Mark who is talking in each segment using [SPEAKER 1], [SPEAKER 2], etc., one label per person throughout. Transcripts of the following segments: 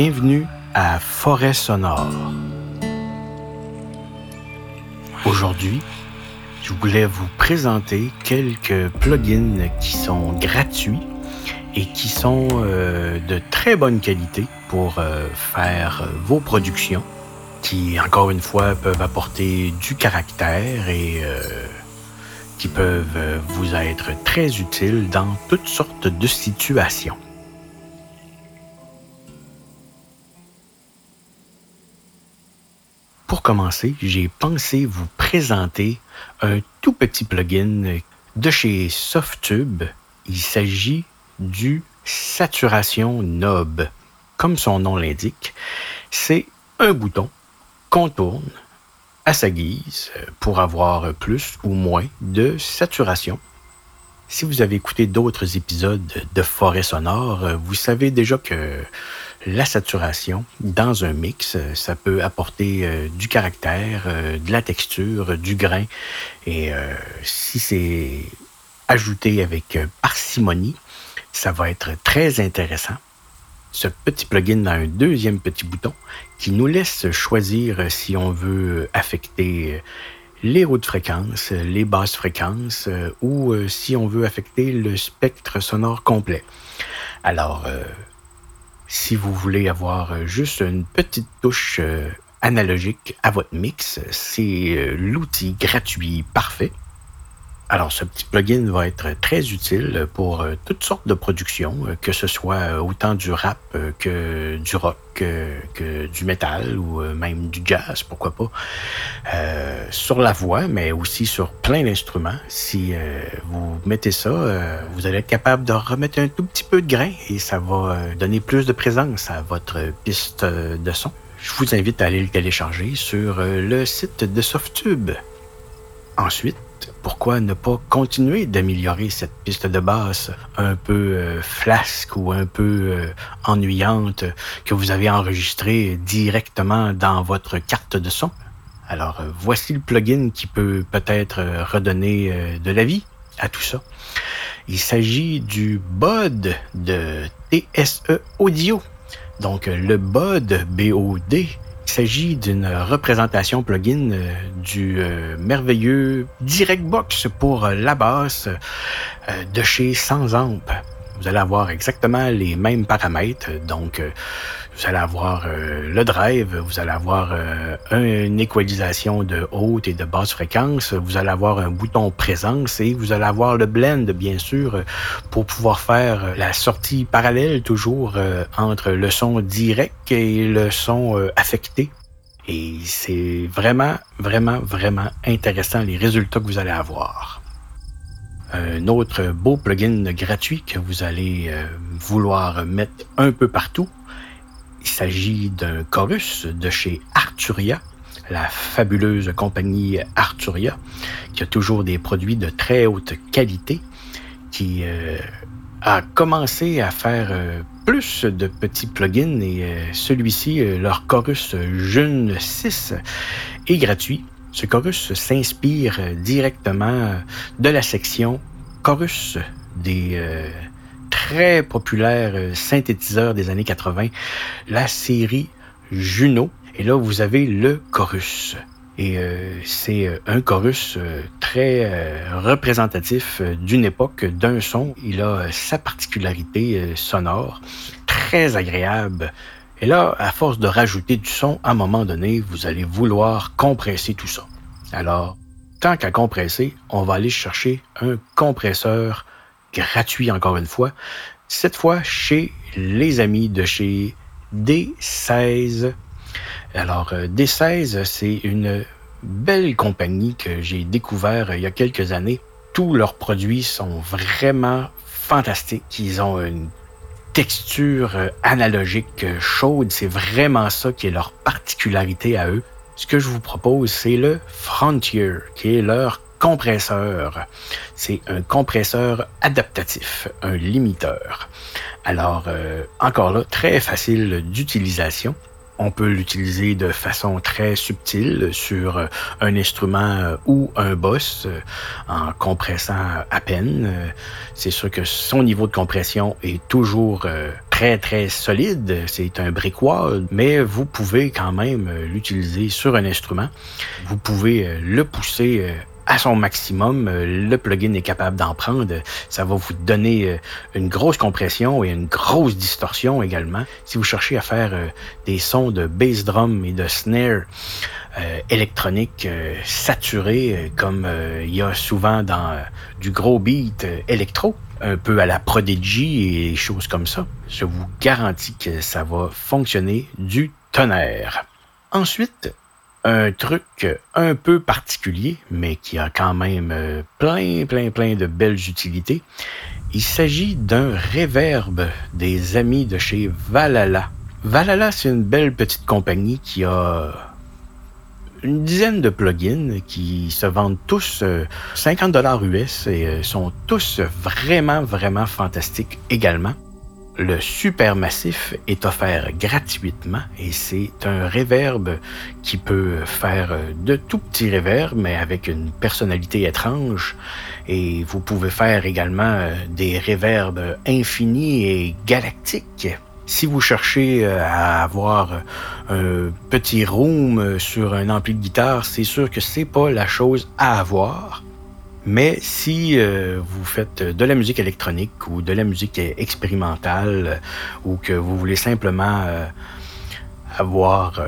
[SPEAKER 1] Bienvenue à Forêt Sonore. Aujourd'hui, je voulais vous présenter quelques plugins qui sont gratuits et qui sont euh, de très bonne qualité pour euh, faire vos productions, qui encore une fois peuvent apporter du caractère et euh, qui peuvent vous être très utiles dans toutes sortes de situations. Pour commencer, j'ai pensé vous présenter un tout petit plugin de chez Softube. Il s'agit du Saturation Knob. Comme son nom l'indique, c'est un bouton qu'on tourne à sa guise pour avoir plus ou moins de saturation. Si vous avez écouté d'autres épisodes de Forêt sonore, vous savez déjà que la saturation dans un mix, ça peut apporter euh, du caractère, euh, de la texture, du grain. Et euh, si c'est ajouté avec parcimonie, ça va être très intéressant. Ce petit plugin a un deuxième petit bouton qui nous laisse choisir si on veut affecter les hautes fréquences, les basses fréquences ou si on veut affecter le spectre sonore complet. Alors, si vous voulez avoir euh, juste une petite touche euh, analogique à votre mix, c'est euh, l'outil gratuit parfait. Alors, ce petit plugin va être très utile pour toutes sortes de productions, que ce soit autant du rap que du rock, que du métal ou même du jazz, pourquoi pas. sur la voix, mais aussi sur plein d'instruments. Si vous mettez ça, vous allez être capable de remettre un tout petit peu de grain et ça va donner plus de présence à votre piste de son. Je vous invite à aller le télécharger sur le site de Softube. Ensuite, pourquoi ne pas continuer d'améliorer cette piste de basse un peu euh, flasque ou un peu euh, ennuyante que vous avez enregistrée directement dans votre carte de son? Alors, euh, voici le plugin qui peut peut-être redonner de la vie à tout ça. Il s'agit du BOD de TSE Audio. Donc, le BOD, B-O-D, il s'agit d'une représentation plugin euh, du euh, merveilleux DirectBox pour la basse euh, de chez Sans Amp. Vous allez avoir exactement les mêmes paramètres, donc vous allez avoir euh, le drive, vous allez avoir euh, une équalisation de haute et de basse fréquence, vous allez avoir un bouton présence et vous allez avoir le blend, bien sûr, pour pouvoir faire la sortie parallèle toujours euh, entre le son direct et le son affecté. Et c'est vraiment, vraiment, vraiment intéressant les résultats que vous allez avoir. Un autre beau plugin gratuit que vous allez vouloir mettre un peu partout, s'agit d'un chorus de chez Arturia, la fabuleuse compagnie Arturia, qui a toujours des produits de très haute qualité, qui euh, a commencé à faire euh, plus de petits plugins et euh, celui-ci, leur chorus June 6, est gratuit. Ce chorus s'inspire directement de la section chorus des très populaire euh, synthétiseur des années 80, la série Juno. Et là, vous avez le chorus. Et euh, c'est euh, un chorus très représentatif d'une époque, d'un son. Il a sa particularité sonore, très agréable. Et là, à force de rajouter du son, à un moment donné, vous allez vouloir compresser tout ça. Alors, tant qu'à compresser, on va aller chercher un compresseur gratuit encore une fois, cette fois chez les amis de chez D16. Alors, euh, D16, c'est une belle compagnie que j'ai découvert euh, il y a quelques années. Tous leurs produits sont vraiment fantastiques. Ils ont une texture euh, analogique chaude. C'est vraiment ça qui est leur particularité à eux. Ce que je vous propose, c'est le Frontier, qui est leur compresseur. C'est un compresseur adaptatif, un limiteur. Alors, euh, encore là, très facile d'utilisation. On peut l'utiliser de façon très subtile sur euh, un instrument euh, ou un boss en compressant à peine. C'est sûr que son niveau de compression est toujours très très solide, c'est un wall, mais vous pouvez quand même l'utiliser sur un instrument. Vous pouvez le pousser à son maximum, le plugin est capable d'en prendre. Ça va vous donner une grosse compression et une grosse distorsion également. Si vous cherchez à faire des sons de bass drum et de snare électronique saturés, comme il y a souvent dans du gros beat électro, un peu à la Prodigy et choses comme ça. Je vous garantis que ça va fonctionner du tonnerre. Ensuite, un truc un peu particulier, mais qui a quand même euh, plein, plein, plein de belles utilités. Il s'agit d'un reverb des amis de chez Valhalla. Valhalla, c'est une belle petite compagnie qui a une dizaine de plugins qui se vendent tous 50 euh, dollars US et euh, sont tous vraiment, vraiment fantastiques également. Le Supermassif est offert gratuitement et c'est un reverb qui peut faire euh, de tout petits reverbs mais avec une personnalité étrange et vous pouvez faire également des reverbs infinis et galactiques. Si vous cherchez euh, à avoir un petit room euh, sur un ampli de guitare, c'est sûr que c'est pas la chose à avoir. Mais si euh, vous faites de la musique électronique ou de la musique expérimentale ou que vous voulez simplement avoir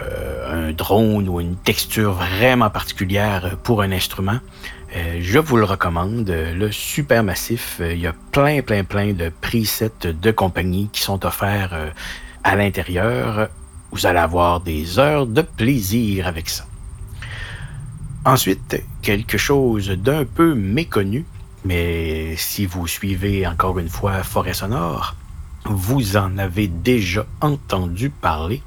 [SPEAKER 1] un drone ou une texture vraiment particulière pour un instrument, euh, je vous le recommande, le Supermassif. Euh, il y a plein, plein, plein de presets de compagnie qui sont offerts euh, à l'intérieur. Vous allez avoir des heures de plaisir avec ça. Ensuite, quelque chose d'un peu méconnu, mais si vous suivez encore une fois Forêt Sonore, vous en avez déjà entendu parler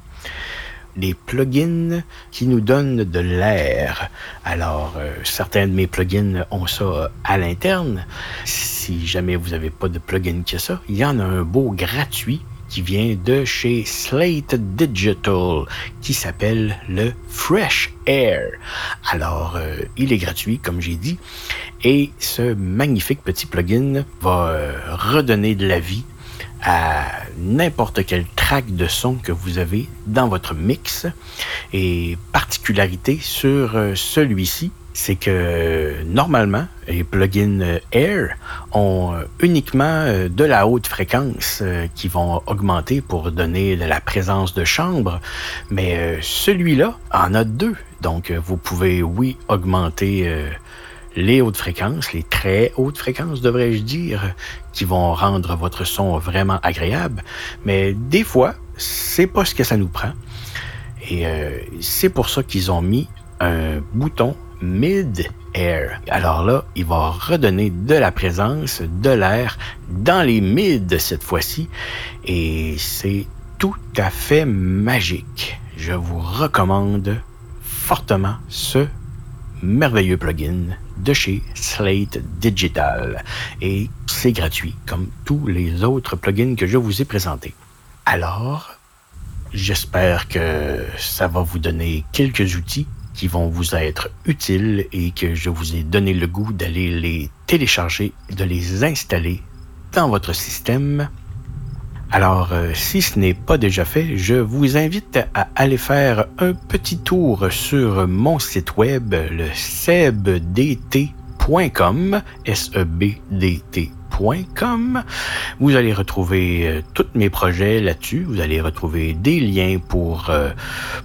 [SPEAKER 1] les plugins qui nous donnent de l'air. Alors, euh, certains de mes plugins ont ça à l'interne. Si jamais vous n'avez pas de plugin qui a ça, il y en a un beau gratuit qui vient de chez Slate Digital, qui s'appelle le Fresh Air. Alors, euh, il est gratuit, comme j'ai dit, et ce magnifique petit plugin va redonner de la vie à n'importe quel track de son que vous avez dans votre mix. Et particularité sur euh, celui-ci, c'est que normalement, les plugins Air ont euh, uniquement euh, de la haute fréquence qui vont augmenter pour donner de la présence de chambre, mais celui-là en a deux. Donc, vous pouvez, oui, augmenter les hautes fréquences, les très hautes fréquences, devrais-je dire, qui vont rendre votre son vraiment agréable. Mais des fois, c'est pas ce que ça nous prend. Et euh, c'est pour ça qu'ils ont mis bouton mid-air. Alors là, il va redonner de la présence, de l'air dans les mid cette fois-ci. Et c'est tout à fait magique. Je vous recommande fortement ce merveilleux plugin de chez Slate Digital. Et c'est gratuit, comme tous les autres plugins que je vous ai présentés. Alors, j'espère que ça va vous donner quelques outils qui vont vous être utiles et que je vous ai donné le goût d'aller les télécharger, de les installer dans votre système. Alors, euh, si ce n'est pas déjà fait, je vous invite à aller faire un petit tour sur mon site web, le sebdt.com, S-E-B-D-T vous allez retrouver euh, tous mes projets là-dessus. Vous allez retrouver des liens pour euh,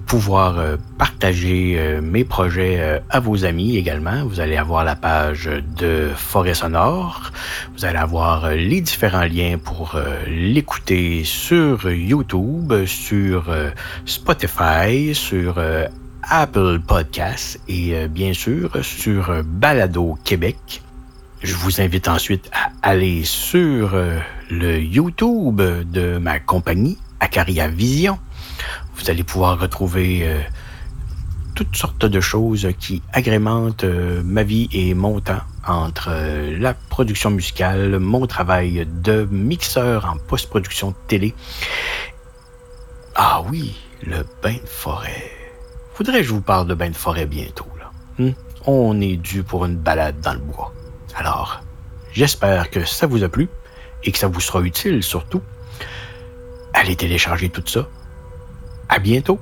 [SPEAKER 1] pouvoir euh, partager mes projets à vos amis également. Vous allez avoir la page de Forêt Sonore. Vous allez avoir les différents liens pour l'écouter sur YouTube, sur Spotify, sur Apple Podcasts et bien sûr sur Balado Québec. Je vous invite ensuite à aller sur euh, le YouTube de ma compagnie, Acaria Vision. Vous allez pouvoir retrouver euh, toutes sortes de choses qui agrémentent euh, ma vie et mon temps entre la production musicale, mon travail de mixeur en post-production télé. Ah oui, le bain de forêt. Faudrait que je vous parle de bain de forêt bientôt. Hmm? On est dû pour une balade dans le bois. Alors, j'espère que ça vous a plu et que ça vous sera utile surtout. allez télécharger tout ça. À bientôt!